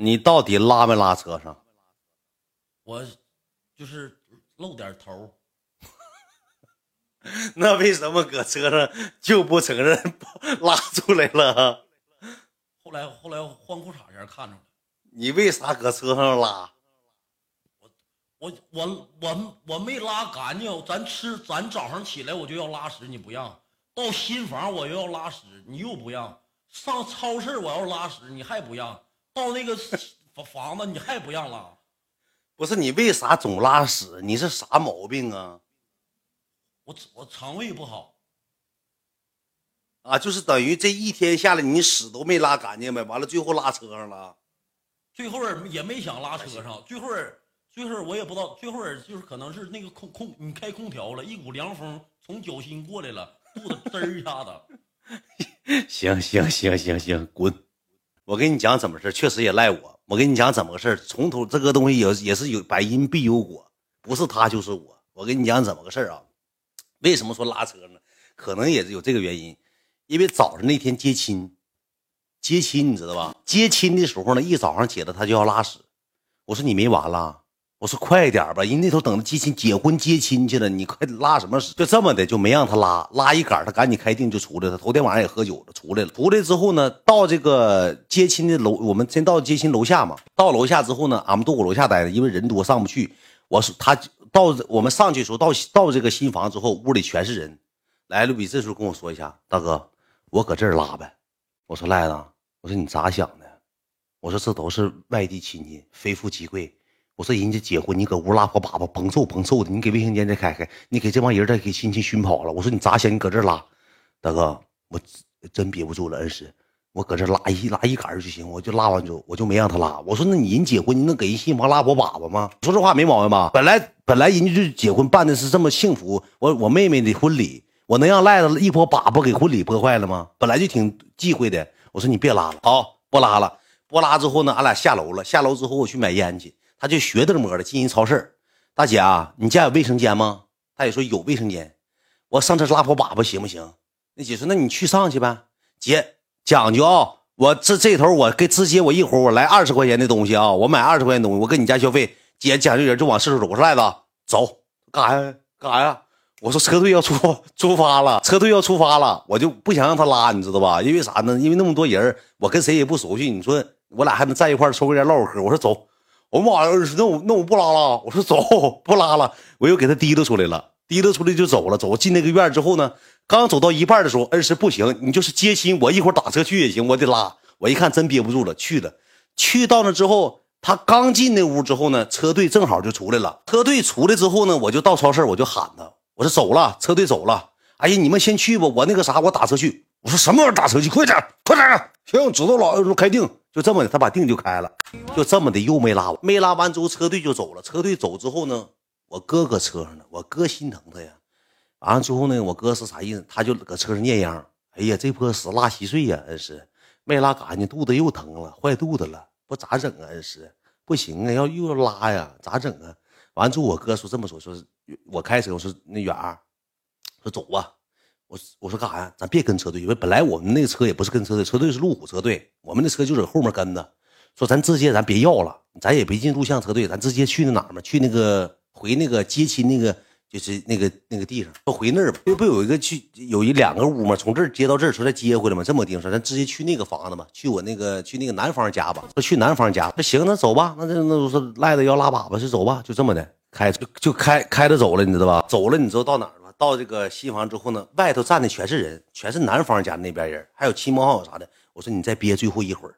你到底拉没拉车上？我就是露点头。那为什么搁车上就不承认拉出来了？后来后来换裤衩前看着了。你为啥搁车上拉？我我我我没拉干净，咱吃咱早上起来我就要拉屎，你不让；到新房我又要拉屎，你又不让；上超市我要拉屎，你还不让；到那个房房子你还不让拉。不是你为啥总拉屎？你是啥毛病啊？我我肠胃不好。啊，就是等于这一天下来你屎都没拉干净呗，完了最后拉车上了，最后也没想拉车上，最后。最后我也不知道，最后就是可能是那个空空，你开空调了，一股凉风从脚心过来了，肚子滋一下子。行行行行行，滚！我跟你讲怎么事确实也赖我。我跟你讲怎么个事从头这个东西也也是有百因必有果，不是他就是我。我跟你讲怎么个事啊？为什么说拉车呢？可能也是有这个原因，因为早上那天接亲，接亲你知道吧？接亲的时候呢，一早上起来他就要拉屎，我说你没完了。我说快点吧，人那头等着接亲、结婚、接亲去了，你快拉什么屎？就这么的，就没让他拉，拉一杆他赶紧开腚就出来了。头天晚上也喝酒了，出来了。出来之后呢，到这个接亲的楼，我们先到接亲楼下嘛。到楼下之后呢，俺们都搁楼下待着，因为人多上不去。我说他到我们上去的时候，到到这个新房之后，屋里全是人。来了比这时候跟我说一下，大哥，我搁这儿拉呗。我说赖子，我说你咋想的？我说这都是外地亲戚，非富即贵。我说人家结婚，你搁屋拉破粑粑，甭臭甭臭的。你给卫生间再开开，你给这帮人再给亲戚熏跑了。我说你咋想？你搁这拉，大哥，我真憋不住了，恩师，我搁这拉一拉一杆就行，我就拉完之后，我就没让他拉。我说那你人结婚，你能给人新房拉破粑粑吗？说这话没毛病吧？本来本来人家就结婚办的是这么幸福，我我妹妹的婚礼，我能让赖子一泼粑粑给婚礼破坏了吗？本来就挺忌讳的。我说你别拉了，好不拉了，不拉之后呢，俺俩下楼了。下楼之后我去买烟去。他就学着摸的进人超市，大姐啊，你家有卫生间吗？大姐说有卫生间，我上这拉破粑粑行不行？那姐说那你去上去呗。姐讲究啊，我这这头我给直接我一会儿我来二十块钱的东西啊，我买二十块钱东西，我跟你家消费。姐讲究人就往四处走，我说赖子走干啥呀？干啥呀？我说车队要出出发了，车队要出发了，我就不想让他拉，你知道吧？因为啥呢？因为那么多人，我跟谁也不熟悉，你说我俩还能在一块抽根烟唠会嗑。我说走。我妈呀！那我那我不拉了。我说走，不拉了。我又给他提溜出来了，提溜出来就走了。走进那个院之后呢，刚走到一半的时候，恩师不行，你就是接亲，我一会儿打车去也行，我得拉。我一看真憋不住了，去了。去到那之后，他刚进那屋之后呢，车队正好就出来了。车队出来之后呢，我就到超市，我就喊他，我说走了，车队走了。哎呀，你们先去吧，我那个啥，我打车去。我说什么玩意儿打车去？快点，快点！行，知道了，开定。就这么的，他把腚就开了，就这么的又没拉完，没拉完之后车队就走了。车队走之后呢，我哥搁车上呢，我哥心疼他呀。完了之后呢，我哥是啥意思？他就搁车上念秧。哎呀，这波屎拉稀碎呀，恩师没拉干净，肚子又疼了，坏肚子了，不咋整啊？恩师不行啊，要又要拉呀，咋整啊？完了之后我哥说这么说，说我开车，我说那远儿，说走吧。我我说干啥呀？咱别跟车队，因为本来我们那个车也不是跟车队，车队是路虎车队，我们的车就在后面跟着。说咱直接咱别要了，咱也别进录像车队，咱直接去那哪儿嘛？去那个回那个接亲那个，就是那个那个地方，说回那儿。不不有一个去有一两个屋嘛？从这儿接到这儿，说再接回来嘛？这么定说，咱直接去那个房子嘛，去我那个去那个男方家吧。说去男方家，那行，那走吧。那那那说赖着要拉粑粑，就走吧。就这么的开就就开开着走了，你知道吧？走了，你知道到哪？到这个新房之后呢，外头站的全是人，全是男方家那边人，还有亲朋好友啥的。我说你再憋最后一会儿，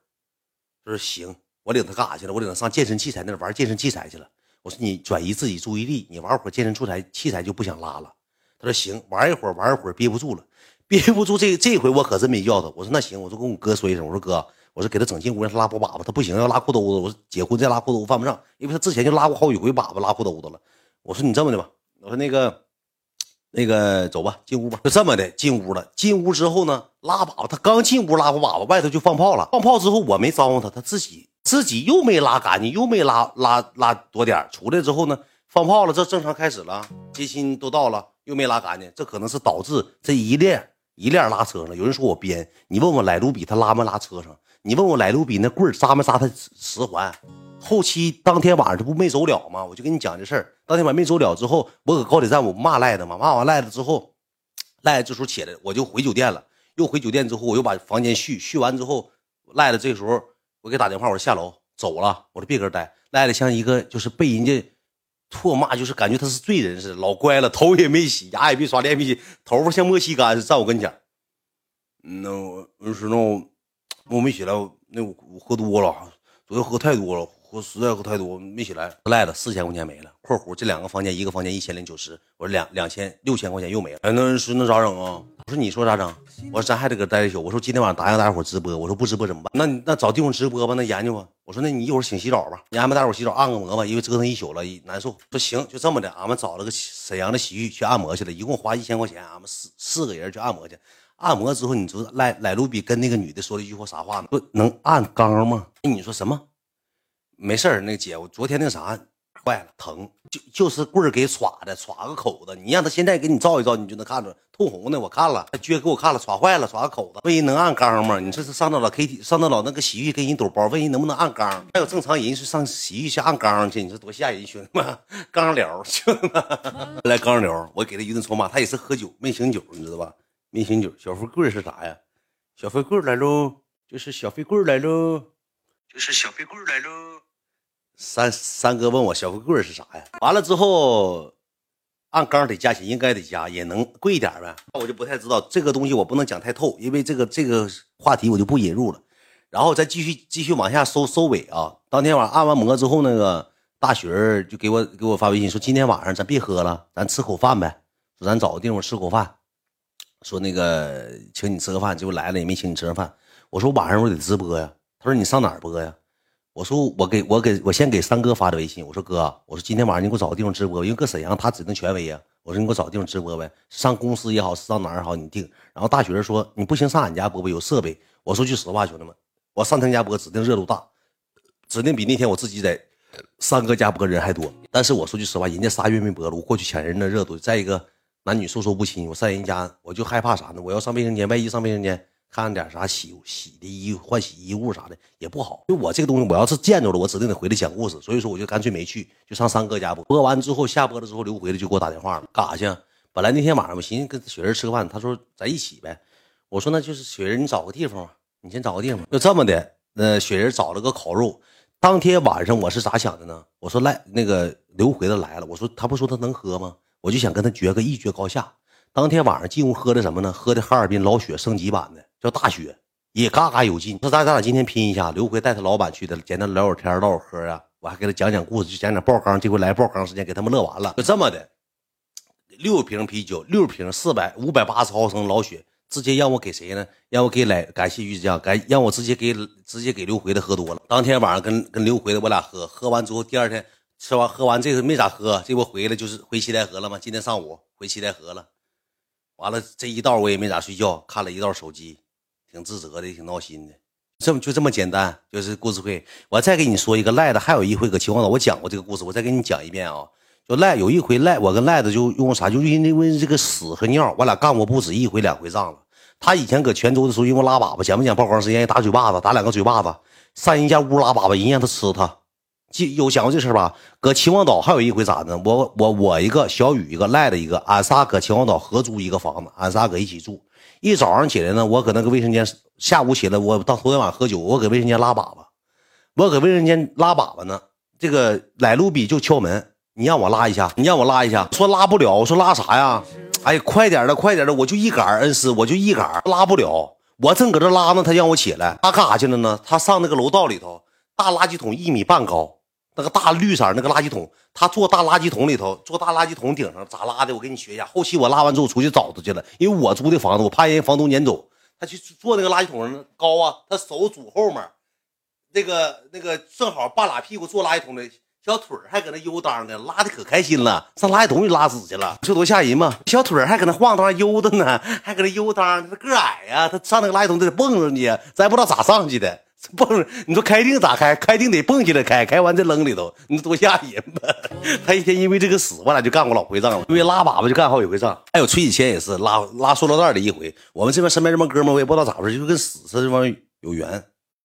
他说行，我领他干啥去了？我领他上健身器材那玩健身器材去了。我说你转移自己注意力，你玩会儿健身器材器材就不想拉了。他说行，玩一会儿玩一会儿憋不住了，憋不住这这回我可真没叫他。我说那行，我就跟我哥说一声，我说哥，我说给他整进屋让他拉波粑粑，他不行要拉裤兜子。我说结婚再拉裤兜子犯不上，因为他之前就拉过好几回粑粑拉裤兜子了。我说你这么的吧，我说那个。那个走吧，进屋吧，就这么的进屋了。进屋之后呢，拉粑粑，他刚进屋拉过粑粑，外头就放炮了。放炮之后，我没招呼他，他自己自己又没拉干净，又没拉拉拉多点出来之后呢，放炮了，这正常开始了。接亲都到了，又没拉干净，这可能是导致这一链一链拉车上。有人说我编，你问问莱卢比他拉没拉车上？你问我来卢比那棍扎没扎他十环？后期当天晚上这不没走了吗？我就跟你讲这事儿。当天晚上没走了之后，我搁高铁站我骂赖的嘛，骂完赖的之后，赖这时候起来，我就回酒店了。又回酒店之后，我又把房间续续完之后，赖的这时候我给打电话，我说下楼走了，我说别搁这待。赖的像一个就是被人家唾骂，就是感觉他是罪人似的，老乖了，头也没洗，牙也没刷，脸没洗，头发像莫西干似的，站我跟前。那我说那我我没起来，那我我喝多了，昨天喝太多了。我实在喝太多，没起来，赖了四千块钱没了。（括弧这两个房间，一个房间一千零九十，我说两两千六千块钱又没了。哎，那是那咋整啊？我说你说咋整？我说咱还得搁待一宿。我说今天晚上答应大家伙直播。我说不直播怎么办？那你那找地方直播吧，那研究吧。我说那你一会儿请洗澡吧，你安排大伙洗澡按个摩吧，因为折腾一宿了难受。说行，就这么的，俺们找了个沈阳的洗浴去按摩去了，一共花一千块钱，俺们四四个人去按摩去。按摩之后，你知道赖赖卢比跟那个女的说了一句话啥话吗？不能按缸吗？你说什么？没事儿，那姐，我昨天那啥坏了，疼，就就是棍儿给耍的，耍个口子。你让他现在给你照一照，你就能看出通红的。我看了，他撅给我看了，耍坏了，耍个口子。问人能按缸吗？你这是上到了 K T，上到了那个洗浴给人抖包，问人能不能按缸？还有正常人是上洗浴去按缸去，你说多吓人，兄弟们，缸聊，兄弟们 来缸聊，我给他一顿筹码。他也是喝酒没醒酒，你知道吧？没醒酒。小富贵是啥呀？小富贵来喽，就是小富贵来喽，就是小富贵来喽。三三哥问我小富贵是啥呀？完了之后，按缸得加钱，应该得加，也能贵一点呗。那我就不太知道这个东西，我不能讲太透，因为这个这个话题我就不引入了。然后再继续继续往下收收尾啊！当天晚上按完摩之后，那个大雪儿就给我给我发微信说，今天晚上咱别喝了，咱吃口饭呗。说咱找个地方吃口饭，说那个请你吃个饭，结果来了也没请你吃上饭。我说晚上我得直播呀。他说你上哪儿播呀？我说我给我给我先给三哥发的微信，我说哥，我说今天晚上你给我找个地方直播，因为搁沈阳他指定权威呀。我说你给我找个地方直播呗，上公司也好，上哪儿也好，你定。然后大学生说你不行上俺家播播，有设备。我说句实话，兄弟们，我上他家播指定热度大，指定比那天我自己在三哥家播人还多。但是我说句实话，人家仨月没播了，我过去抢人的热度。再一个男女授受不亲，我上人家我就害怕啥呢？我要上卫生间，万一上卫生间。看点啥洗洗的衣换洗衣物啥的也不好，就我这个东西，我要是见着了，我指定得回来讲故事。所以说，我就干脆没去，就上三哥家播。播完之后，下播了之后，刘回来就给我打电话了，干啥去？本来那天晚上我寻思跟雪人吃个饭，他说咱一起呗。我说那就是雪人，你找个地方，你先找个地方。就这么的，那雪人找了个烤肉。当天晚上我是咋想的呢？我说来那个刘回子来了，我说他不说他能喝吗？我就想跟他决个一决高下。当天晚上进屋喝的什么呢？喝的哈尔滨老雪升级版的。叫大雪，也嘎嘎有劲。说咱咱俩今天拼一下，刘奎带他老板去的，简单聊会天，唠会嗑啊。我还给他讲讲故事，就讲讲爆缸。这回来爆缸时间，给他们乐完了。就这么的，六瓶啤酒，六瓶四百五百八十毫升老雪，直接让我给谁呢？让我给来感谢于酱，感让我直接给直接给刘奎的喝多了。当天晚上跟跟刘奎的我俩喝，喝完之后第二天吃完喝完这个没咋喝，这不回来就是回七台河了吗？今天上午回七台河了，完了这一道我也没咋睡觉，看了一道手机。挺自责的，挺闹心的，这么就这么简单，就是故事会。我再给你说一个赖的，还有一回搁秦皇岛我讲过这个故事，我再给你讲一遍啊。就赖有一回赖，我跟赖子就用啥，就因为这个屎和尿，我俩干过不止一回两回仗了。他以前搁泉州的时候，因为拉粑粑，讲不讲曝光时间？打嘴巴子，打两个嘴巴子，上人家屋拉粑粑，人让他吃他。记有讲过这事吧？搁秦皇岛还有一回咋呢？我我我一个小雨一个赖的一个，俺仨搁秦皇岛合租一个房子，俺仨搁一起住。一早上起来呢，我搁那个卫生间，下午起来我到头天晚上喝酒，我搁卫生间拉粑粑，我搁卫生间拉粑粑呢。这个来路比就敲门，你让我拉一下，你让我拉一下，说拉不了，我说拉啥呀？哎，快点的，快点的，我就一杆恩师，我就一杆拉不了。我正搁这拉呢，他让我起来，他干啥去了呢？他上那个楼道里头，大垃圾桶一米半高。那个大绿色那个垃圾桶，他坐大垃圾桶里头，坐大垃圾桶顶上咋拉的？我给你学一下。后期我拉完之后出去找他去了，因为我租的房子，我怕人家房东撵走。他去坐那个垃圾桶上高啊，他手拄后面，那个那个正好半拉屁股坐垃圾桶的小腿还搁那悠当的，拉的可开心了，上垃圾桶里拉屎去了，这多吓人嘛！小腿还搁那晃荡悠的呢，还搁那悠当，他个矮呀，他上那个垃圾桶得蹦上去，咱也不知道咋上去的。蹦，你说开腚咋开？开腚得蹦起来开，开完再扔里头，你说多吓人吧？他一天因为这个屎，我俩就干过老回仗了。因为拉粑粑就干好几回仗，还有崔以谦也是拉拉塑料袋的一回。我们这边身边这帮哥们，我也不知道咋回事，就跟屎似的，这帮有缘。